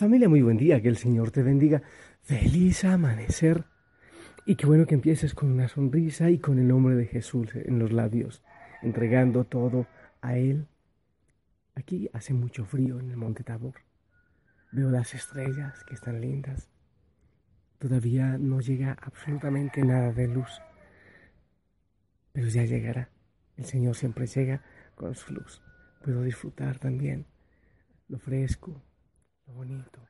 Familia, muy buen día, que el Señor te bendiga. Feliz amanecer. Y qué bueno que empieces con una sonrisa y con el nombre de Jesús en los labios, entregando todo a Él. Aquí hace mucho frío en el Monte Tabor. Veo las estrellas que están lindas. Todavía no llega absolutamente nada de luz, pero ya llegará. El Señor siempre llega con su luz. Puedo disfrutar también lo fresco, bonito.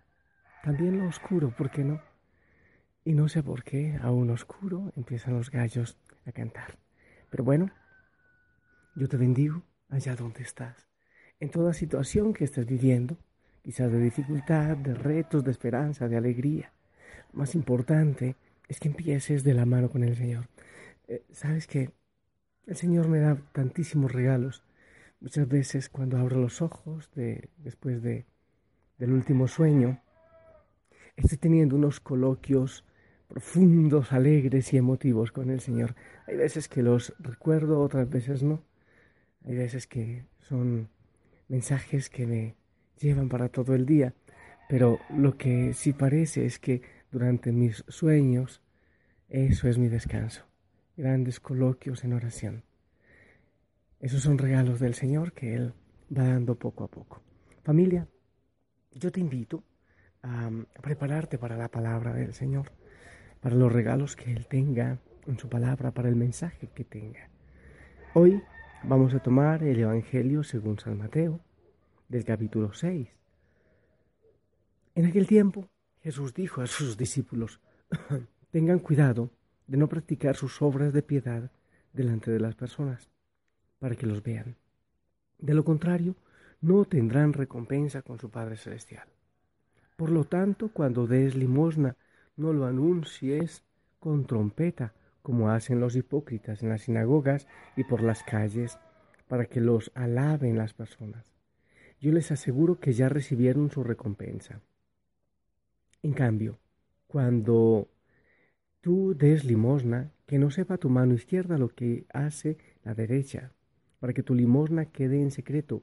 También lo oscuro, ¿por qué no? Y no sé por qué, aún oscuro, empiezan los gallos a cantar. Pero bueno, yo te bendigo allá donde estás. En toda situación que estés viviendo, quizás de dificultad, de retos, de esperanza, de alegría. Más importante es que empieces de la mano con el Señor. Eh, Sabes que el Señor me da tantísimos regalos. Muchas veces cuando abro los ojos de, después de del último sueño, estoy teniendo unos coloquios profundos, alegres y emotivos con el Señor. Hay veces que los recuerdo, otras veces no. Hay veces que son mensajes que me llevan para todo el día, pero lo que sí parece es que durante mis sueños, eso es mi descanso. Grandes coloquios en oración. Esos son regalos del Señor que Él va dando poco a poco. Familia, yo te invito a, prepararte para la palabra del Señor, para los regalos que Él tenga en su palabra, para el mensaje que tenga. Hoy vamos a tomar el Evangelio según San Mateo, del capítulo 6. En aquel tiempo Jesús dijo a sus discípulos, tengan cuidado de no practicar sus obras de piedad delante de las personas, para que los vean. De lo contrario, no tendrán recompensa con su Padre Celestial. Por lo tanto, cuando des limosna, no lo anuncies con trompeta, como hacen los hipócritas en las sinagogas y por las calles, para que los alaben las personas. Yo les aseguro que ya recibieron su recompensa. En cambio, cuando tú des limosna, que no sepa tu mano izquierda lo que hace la derecha, para que tu limosna quede en secreto,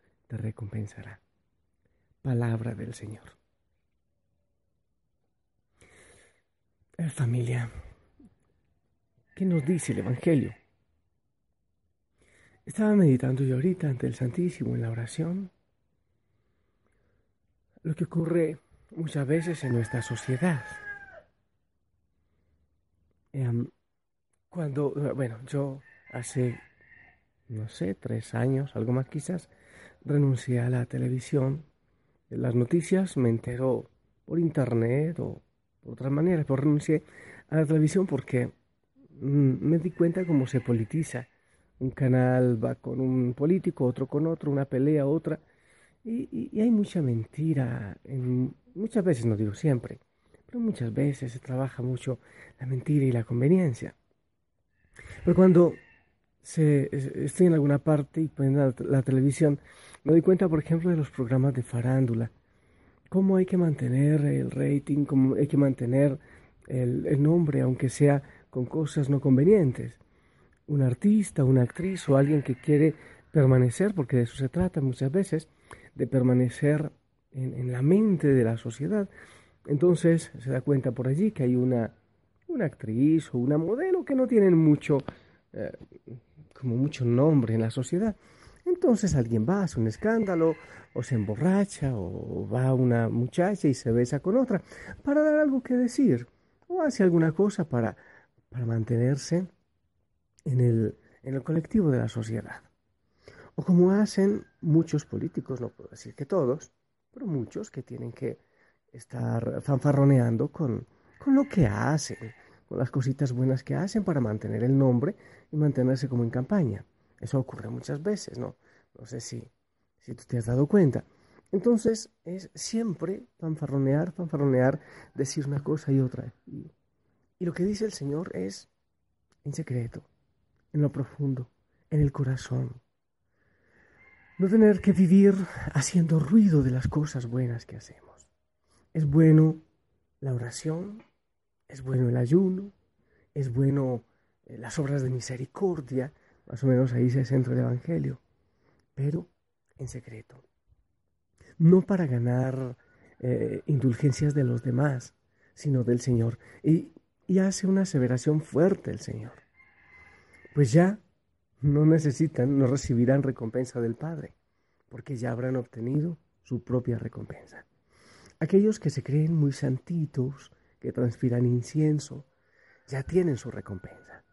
te recompensará. Palabra del Señor. Eh, familia, ¿qué nos dice el Evangelio? Estaba meditando yo ahorita ante el Santísimo en la oración. Lo que ocurre muchas veces en nuestra sociedad. Em, cuando, bueno, yo hace, no sé, tres años, algo más quizás, renuncié a la televisión. Las noticias me entero por internet o por otras maneras, pero renuncié a la televisión porque mm, me di cuenta cómo se politiza. Un canal va con un político, otro con otro, una pelea, otra. Y, hay mucha mentira. En, muchas veces, no digo siempre, pero muchas veces se trabaja mucho la mentira y la conveniencia. Pero cuando se, estoy en alguna parte y ponen la, la, televisión, me doy cuenta, por ejemplo, de los programas de farándula. Cómo hay que mantener el rating, cómo hay que mantener el, nombre, aunque sea con cosas no convenientes. Un artista, una actriz o alguien que quiere permanecer, porque de eso se trata muchas veces, de permanecer en, en la mente de la sociedad. Entonces se da cuenta por allí que hay una, una actriz o una modelo que no tienen mucho, eh, como mucho nombre en la sociedad. Entonces alguien va, hace un escándalo, o se emborracha, o va una muchacha y se besa con otra, para dar algo que decir, o hace alguna cosa para, para mantenerse en el, en el colectivo de la sociedad. O como hacen muchos políticos, no puedo decir que todos, pero muchos que tienen que estar fanfarroneando con, con lo que hacen, con las cositas buenas que hacen para mantener el nombre y mantenerse como en campaña. Eso ocurre muchas veces, ¿no? No sé si, si tú te has dado cuenta. Entonces es siempre fanfarronear, fanfarronear, decir una cosa y otra. Y, y lo que dice el Señor es en secreto, en lo profundo, en el corazón. No tener que vivir haciendo ruido de las cosas buenas que hacemos. Es bueno la oración, es bueno el ayuno, es bueno eh, las obras de misericordia, más o menos ahí se centra el Evangelio, pero en secreto. No para ganar eh, indulgencias de los demás, sino del Señor. Y, y hace una aseveración fuerte el Señor. Pues ya no necesitan, no recibirán recompensa del Padre, porque ya habrán obtenido su propia recompensa. Aquellos que se creen muy santitos, que transpiran incienso, ya tienen su recompensa.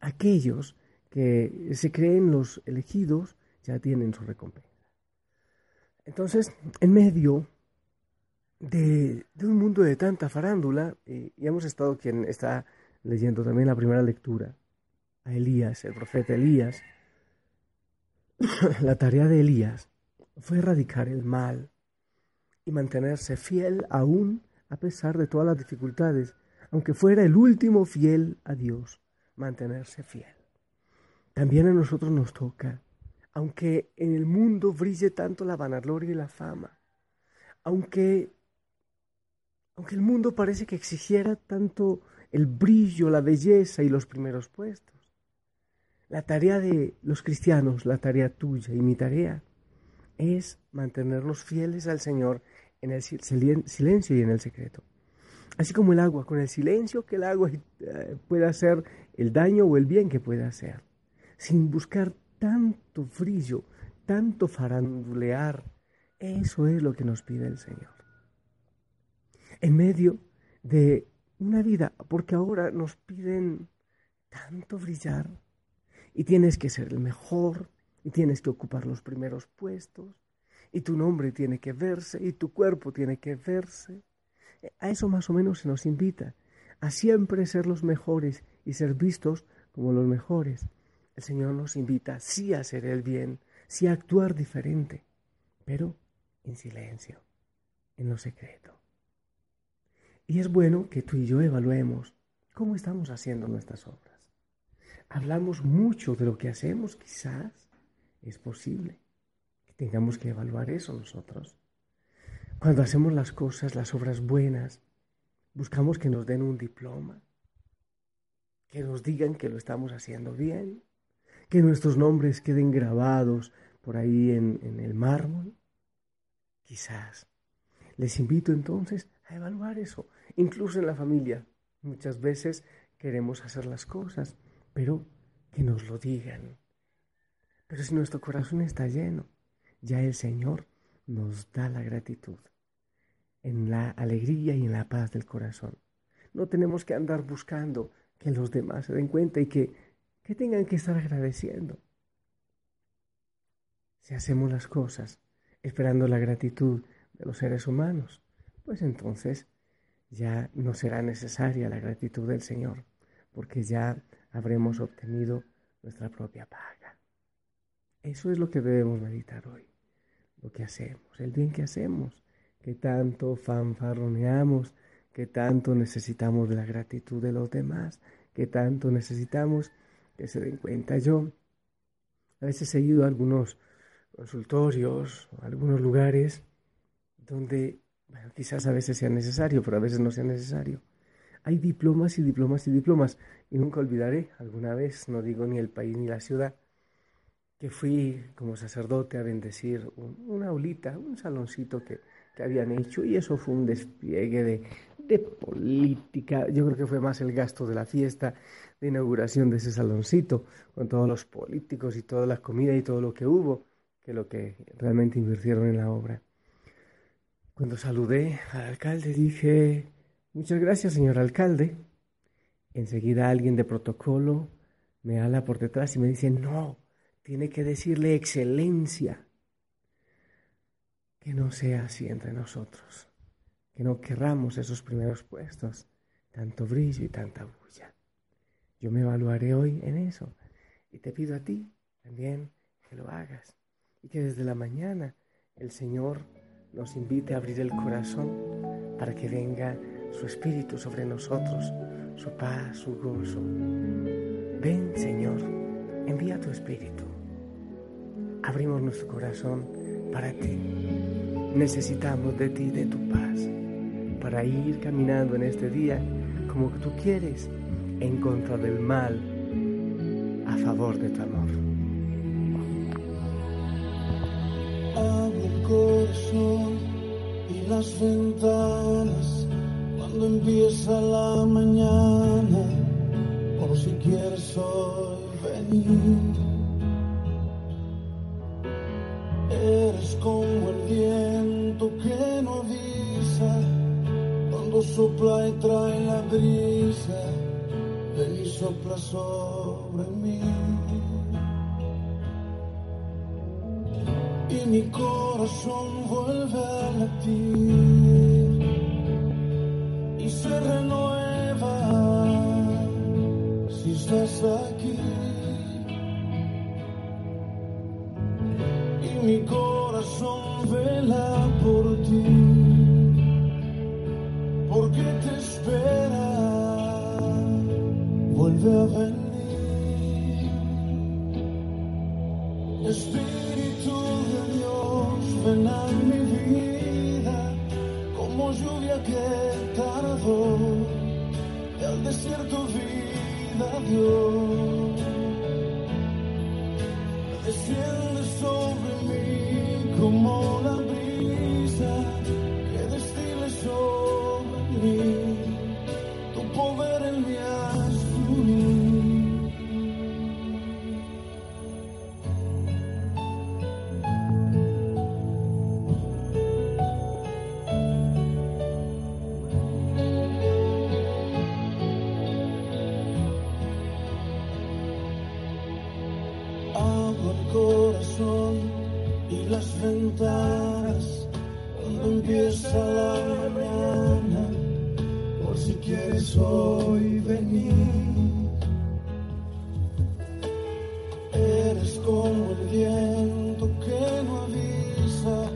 Aquellos que se creen los elegidos ya tienen su recompensa. Entonces, en medio de, un mundo de tanta farándula, y, y hemos estado quien está leyendo también la primera lectura, a Elías, el profeta Elías, la tarea de Elías fue erradicar el mal y mantenerse fiel aún a pesar de todas las dificultades, aunque fuera el último fiel a Dios, mantenerse fiel. También a nosotros nos toca, aunque en el mundo brille tanto la vanagloria y la fama, aunque, aunque el mundo parece que exigiera tanto el brillo, la belleza y los primeros puestos. La tarea de los cristianos, la tarea tuya y mi tarea, es mantenernos fieles al Señor en el silencio y en el secreto. Así como el agua, con el silencio que el agua eh, pueda hacer el daño o el bien que pueda hacer, sin buscar tanto brillo, tanto farandulear. Eso es lo que nos pide el Señor. En medio de una vida, porque ahora nos piden tanto brillar y tienes que ser el mejor y tienes que ocupar los primeros puestos y tu nombre tiene que verse y tu cuerpo tiene que verse. A eso más o menos se nos invita, a siempre ser los mejores y ser vistos como los mejores. El Señor nos invita sí a hacer el bien, sí a actuar diferente, pero en silencio, en lo secreto. Y es bueno que tú y yo evaluemos cómo estamos haciendo nuestras obras. Hablamos mucho de lo que hacemos, quizás es posible tengamos que evaluar eso nosotros. Cuando hacemos las cosas, las obras buenas, buscamos que nos den un diploma, que nos digan que lo estamos haciendo bien, que nuestros nombres queden grabados por ahí en, el mármol. Quizás. Les invito entonces a evaluar eso, incluso en la familia. Muchas veces queremos hacer las cosas, pero que nos lo digan. Pero si nuestro corazón está lleno, ya el Señor nos da la gratitud en la alegría y en la paz del corazón. No tenemos que andar buscando que los demás se den cuenta y que, que tengan que estar agradeciendo. Si hacemos las cosas esperando la gratitud de los seres humanos, pues entonces ya no será necesaria la gratitud del Señor, porque ya habremos obtenido nuestra propia paga. Eso es lo que debemos meditar hoy lo que hacemos, el bien que hacemos, que tanto fanfarroneamos, que tanto necesitamos de la gratitud de los demás, que tanto necesitamos que se den cuenta yo A veces he ido a algunos consultorios, a algunos lugares donde bueno, quizás a veces sea necesario, pero a veces no sea necesario. Hay diplomas y diplomas y diplomas. Y nunca olvidaré, alguna vez, no digo ni el país ni la ciudad, que fui como sacerdote a bendecir una aulita, un saloncito que, que, habían hecho y eso fue un despliegue de, de, política. Yo creo que fue más el gasto de la fiesta de inauguración de ese saloncito, con todos los políticos y toda la comida y todo lo que hubo, que lo que realmente invirtieron en la obra. Cuando saludé al alcalde dije, muchas gracias señor alcalde. Enseguida alguien de protocolo me habla por detrás y me dice, no, tiene que decirle excelencia. Que no sea así entre nosotros, que no querramos esos primeros puestos, tanto brillo y tanta bulla. Yo me evaluaré hoy en eso y te pido a ti también que lo hagas y que desde la mañana el Señor nos invite a abrir el corazón para que venga su Espíritu sobre nosotros, su paz, su gozo. Ven, Señor, envía tu Espíritu. Abrimos nuestro corazón para ti. Necesitamos de ti, de tu paz, para ir caminando en este día como tú quieres, en contra del mal, a favor de tu amor. corazón y las ventanas cuando empieza la mañana, por si quieres hoy venir. Sopla y trae la brisa, ven y sopla sobre mí. y mi corazón vuelve a latir y se renueva si estás aquí. Y mi corazón vela por ti, desierto vida Dios. Desciende sobre mí como la brisa corazón y las ventanas cuando empieza la mañana, por si quieres hoy venir. Eres como el viento que no avisa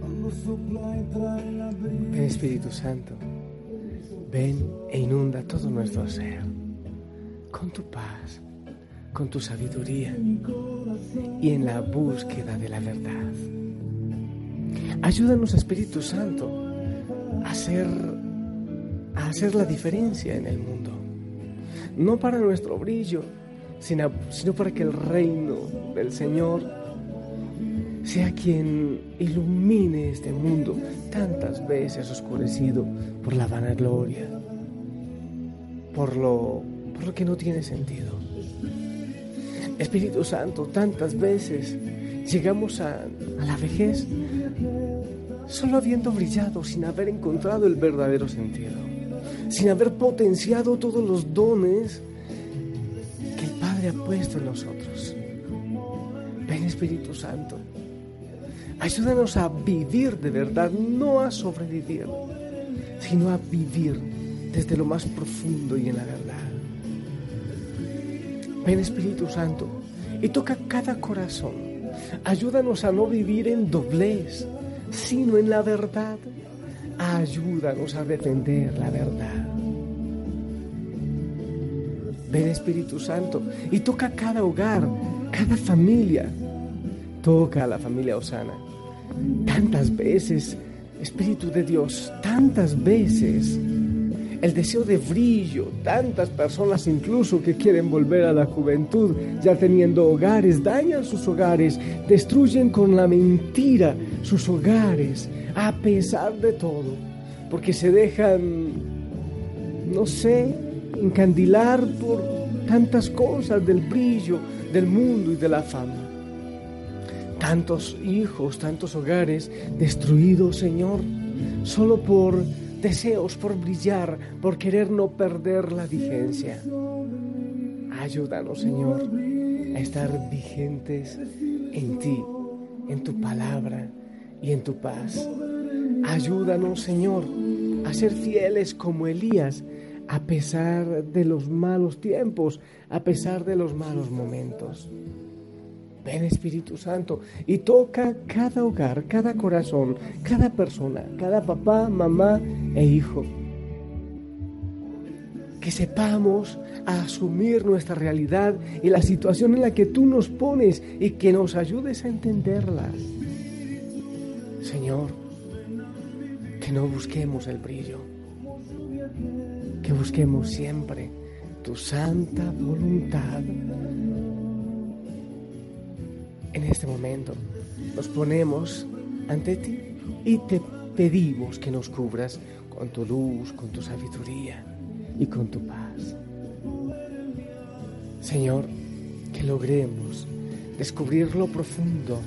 cuando sopla y trae la brisa. Espíritu Santo, ven e inunda todo nuestro ser con tu paz, con tu sabiduría y en la búsqueda de la verdad. Ayúdanos, Espíritu Santo, a hacer, a hacer la diferencia en el mundo. No para nuestro brillo, sino, sino para que el reino del Señor sea quien ilumine este mundo tantas veces oscurecido por la vanagloria, por lo, por lo que no tiene sentido. Espíritu Santo, tantas veces llegamos a, la vejez solo habiendo brillado sin haber encontrado el verdadero sentido, sin haber potenciado todos los dones que el Padre ha puesto en nosotros. Ven Espíritu Santo, ayúdanos a vivir de verdad, no a sobrevivir, sino a vivir desde lo más profundo y en la verdad. Ven Espíritu Santo y toca cada corazón. Ayúdanos a no vivir en doblez, sino en la verdad. Ayúdanos a defender la verdad. Ven Espíritu Santo y toca cada hogar cada familia. Toca a la familia Osana. Tantas veces, Espíritu de Dios, tantas veces el deseo de brillo, tantas personas incluso que quieren volver a la juventud, ya teniendo hogares, dañan sus hogares, destruyen con la mentira sus hogares, a pesar de todo, porque se dejan, no sé, encandilar por tantas cosas del brillo del mundo y de la fama. Tantos hijos, tantos hogares destruidos, Señor, solo por deseos por brillar, por querer no perder la vigencia. Ayúdanos, Señor, a estar vigentes en ti, en tu palabra y en tu paz. Ayúdanos, Señor, a ser fieles como Elías, a pesar de los malos tiempos, a pesar de los malos momentos. Ven Espíritu Santo y toca cada hogar, cada corazón, cada persona, cada papá, mamá e hijo. Que sepamos asumir nuestra realidad y la situación en la que tú nos pones y que nos ayudes a entenderla. Señor, que no busquemos el brillo, que busquemos siempre tu santa voluntad en este momento nos ponemos ante ti y te pedimos que nos cubras con tu luz, con tu sabiduría y con tu paz. Señor, que logremos descubrir lo profundo,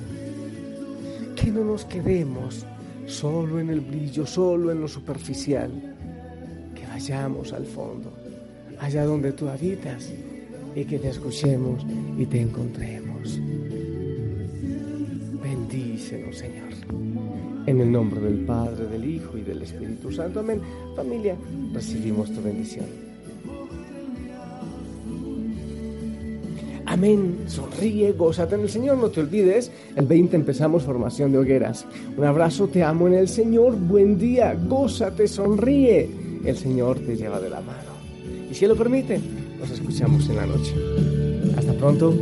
que no nos quedemos solo en el brillo, solo en lo superficial, que vayamos al fondo, allá donde tú habitas y que te escuchemos y te encontremos. Señor. En el nombre del Padre, del Hijo y del Espíritu Santo. Amén. Familia, recibimos tu bendición. Amén. Sonríe, gózate en el Señor. No te olvides, el 20 empezamos formación de hogueras. Un abrazo, te amo en el Señor. Buen día, gózate, sonríe. El Señor te lleva de la mano. Y si lo permite, nos escuchamos en la noche. Hasta pronto.